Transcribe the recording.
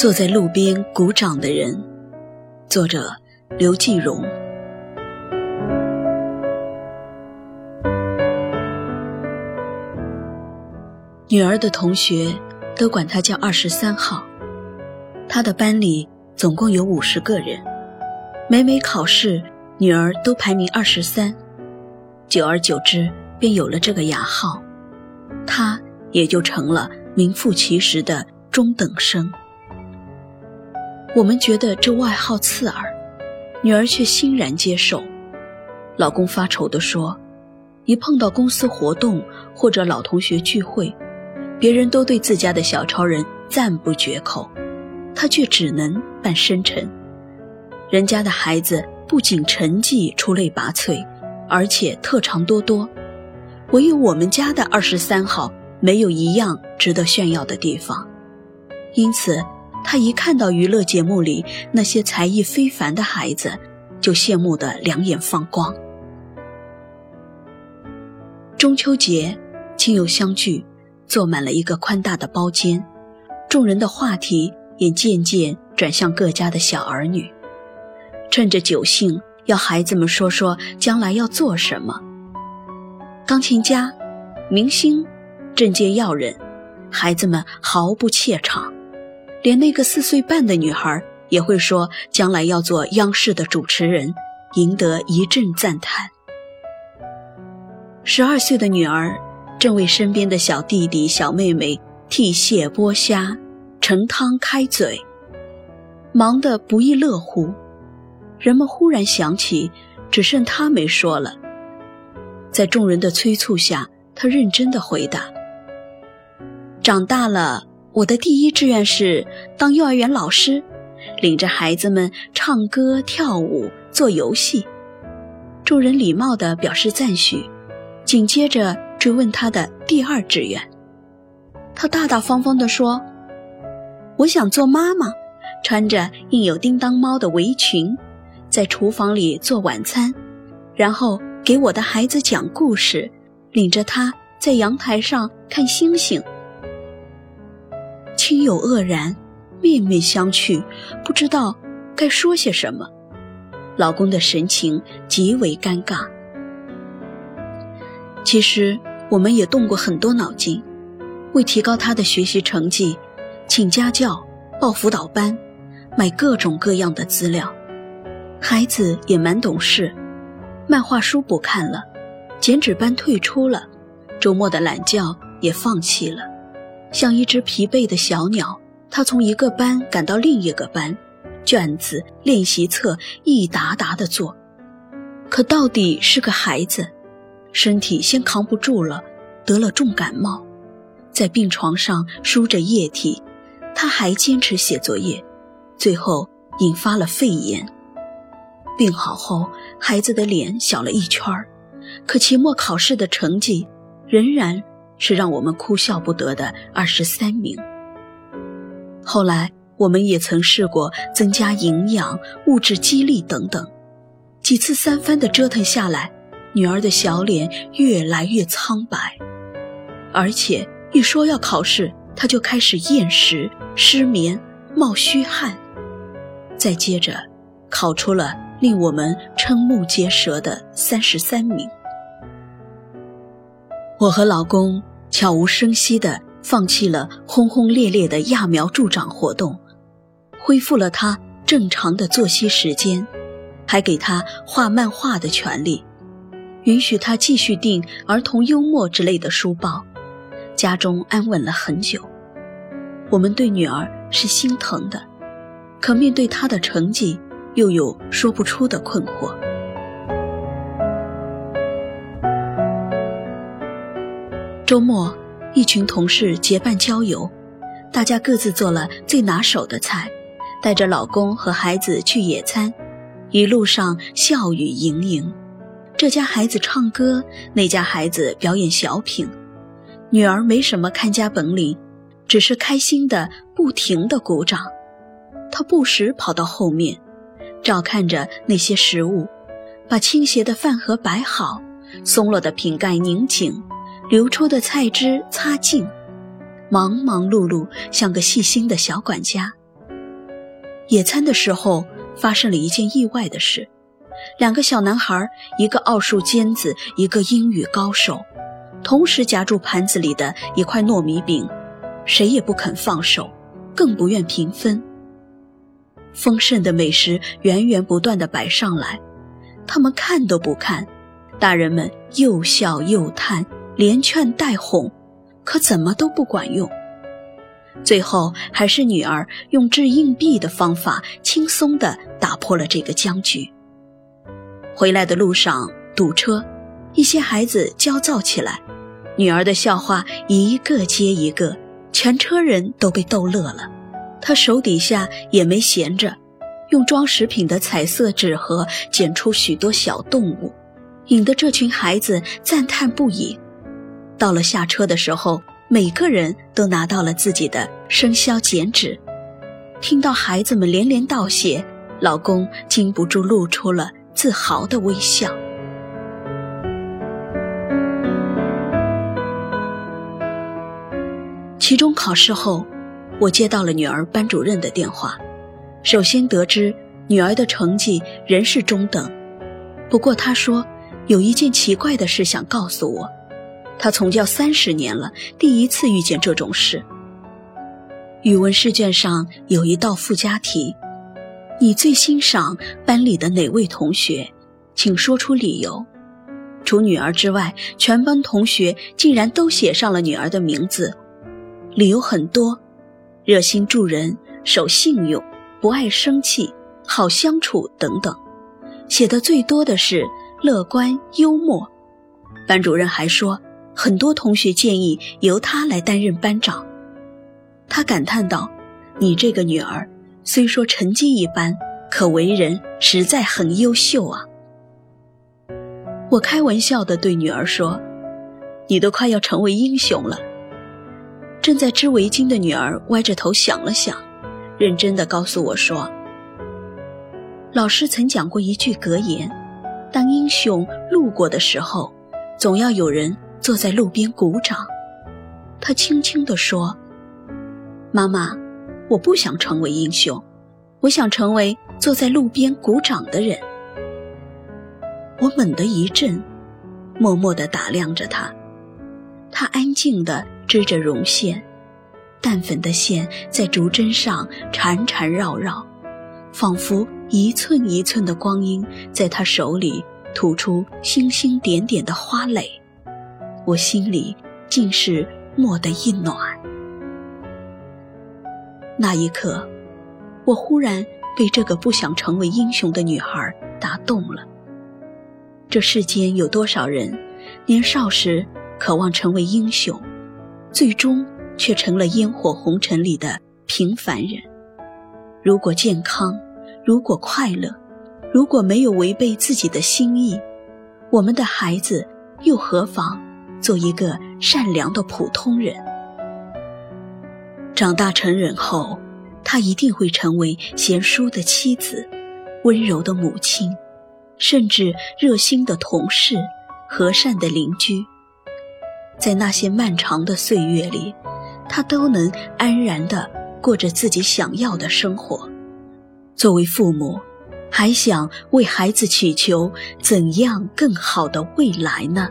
坐在路边鼓掌的人，作者刘继荣。女儿的同学都管她叫二十三号。她的班里总共有五十个人，每每考试，女儿都排名二十三。久而久之，便有了这个雅号，她也就成了名副其实的中等生。我们觉得这外号刺耳，女儿却欣然接受。老公发愁地说：“一碰到公司活动或者老同学聚会，别人都对自家的小超人赞不绝口，他却只能扮深沉。人家的孩子不仅成绩出类拔萃，而且特长多多，唯有我们家的二十三号没有一样值得炫耀的地方，因此。”他一看到娱乐节目里那些才艺非凡的孩子，就羡慕得两眼放光。中秋节，亲友相聚，坐满了一个宽大的包间，众人的话题也渐渐转向各家的小儿女。趁着酒兴，要孩子们说说将来要做什么。钢琴家、明星、政界要人，孩子们毫不怯场。连那个四岁半的女孩也会说，将来要做央视的主持人，赢得一阵赞叹。十二岁的女儿正为身边的小弟弟、小妹妹剔蟹、剥虾、盛汤、开嘴，忙得不亦乐乎。人们忽然想起，只剩她没说了。在众人的催促下，她认真的回答：“长大了。”我的第一志愿是当幼儿园老师，领着孩子们唱歌、跳舞、做游戏。众人礼貌地表示赞许，紧接着追问他的第二志愿。他大大方方地说：“我想做妈妈，穿着印有叮当猫的围裙，在厨房里做晚餐，然后给我的孩子讲故事，领着他在阳台上看星星。”亲友愕然，面面相觑，不知道该说些什么。老公的神情极为尴尬。其实我们也动过很多脑筋，为提高他的学习成绩，请家教、报辅导班、买各种各样的资料。孩子也蛮懂事，漫画书不看了，剪纸班退出了，周末的懒觉也放弃了。像一只疲惫的小鸟，他从一个班赶到另一个班，卷子、练习册一沓沓的做。可到底是个孩子，身体先扛不住了，得了重感冒，在病床上输着液体，他还坚持写作业，最后引发了肺炎。病好后，孩子的脸小了一圈儿，可期末考试的成绩仍然。是让我们哭笑不得的二十三名。后来我们也曾试过增加营养、物质激励等等，几次三番的折腾下来，女儿的小脸越来越苍白，而且一说要考试，她就开始厌食、失眠、冒虚汗。再接着，考出了令我们瞠目结舌的三十三名。我和老公。悄无声息地放弃了轰轰烈烈的揠苗助长活动，恢复了他正常的作息时间，还给他画漫画的权利，允许他继续订儿童幽默之类的书报，家中安稳了很久。我们对女儿是心疼的，可面对她的成绩，又有说不出的困惑。周末，一群同事结伴郊游，大家各自做了最拿手的菜，带着老公和孩子去野餐，一路上笑语盈盈。这家孩子唱歌，那家孩子表演小品，女儿没什么看家本领，只是开心的不停的鼓掌。她不时跑到后面，照看着那些食物，把倾斜的饭盒摆好，松了的瓶盖拧紧。流出的菜汁擦净，忙忙碌碌，像个细心的小管家。野餐的时候发生了一件意外的事：两个小男孩，一个奥数尖子，一个英语高手，同时夹住盘子里的一块糯米饼，谁也不肯放手，更不愿平分。丰盛的美食源源不断的摆上来，他们看都不看，大人们又笑又叹，连劝带哄，可怎么都不管用。最后还是女儿用掷硬币的方法，轻松地打破了这个僵局。回来的路上堵车，一些孩子焦躁起来，女儿的笑话一个接一个，全车人都被逗乐了。她手底下也没闲着，用装食品的彩色纸盒剪出许多小动物，引得这群孩子赞叹不已。到了下车的时候。每个人都拿到了自己的生肖剪纸，听到孩子们连连道谢，老公禁不住露出了自豪的微笑。期中考试后，我接到了女儿班主任的电话，首先得知女儿的成绩仍是中等，不过她说有一件奇怪的事想告诉我。他从教三十年了，第一次遇见这种事。语文试卷上有一道附加题：“你最欣赏班里的哪位同学？请说出理由。”除女儿之外，全班同学竟然都写上了女儿的名字，理由很多：热心助人、守信用、不爱生气、好相处等等。写的最多的是乐观幽默。班主任还说。很多同学建议由他来担任班长，他感叹道：“你这个女儿虽说成绩一般，可为人实在很优秀啊。”我开玩笑地对女儿说：“你都快要成为英雄了。”正在织围巾的女儿歪着头想了想，认真地告诉我说：“老师曾讲过一句格言，当英雄路过的时候，总要有人。”坐在路边鼓掌，他轻轻地说：“妈妈，我不想成为英雄，我想成为坐在路边鼓掌的人。”我猛地一震，默默地打量着他。他安静地织着绒线，淡粉的线在竹针上缠缠绕绕，仿佛一寸一寸的光阴在他手里吐出星星点点的花蕾。我心里竟是蓦地一暖。那一刻，我忽然被这个不想成为英雄的女孩打动了。这世间有多少人，年少时渴望成为英雄，最终却成了烟火红尘里的平凡人？如果健康，如果快乐，如果没有违背自己的心意，我们的孩子又何妨？做一个善良的普通人，长大成人后，他一定会成为贤淑的妻子、温柔的母亲，甚至热心的同事、和善的邻居。在那些漫长的岁月里，他都能安然地过着自己想要的生活。作为父母，还想为孩子祈求怎样更好的未来呢？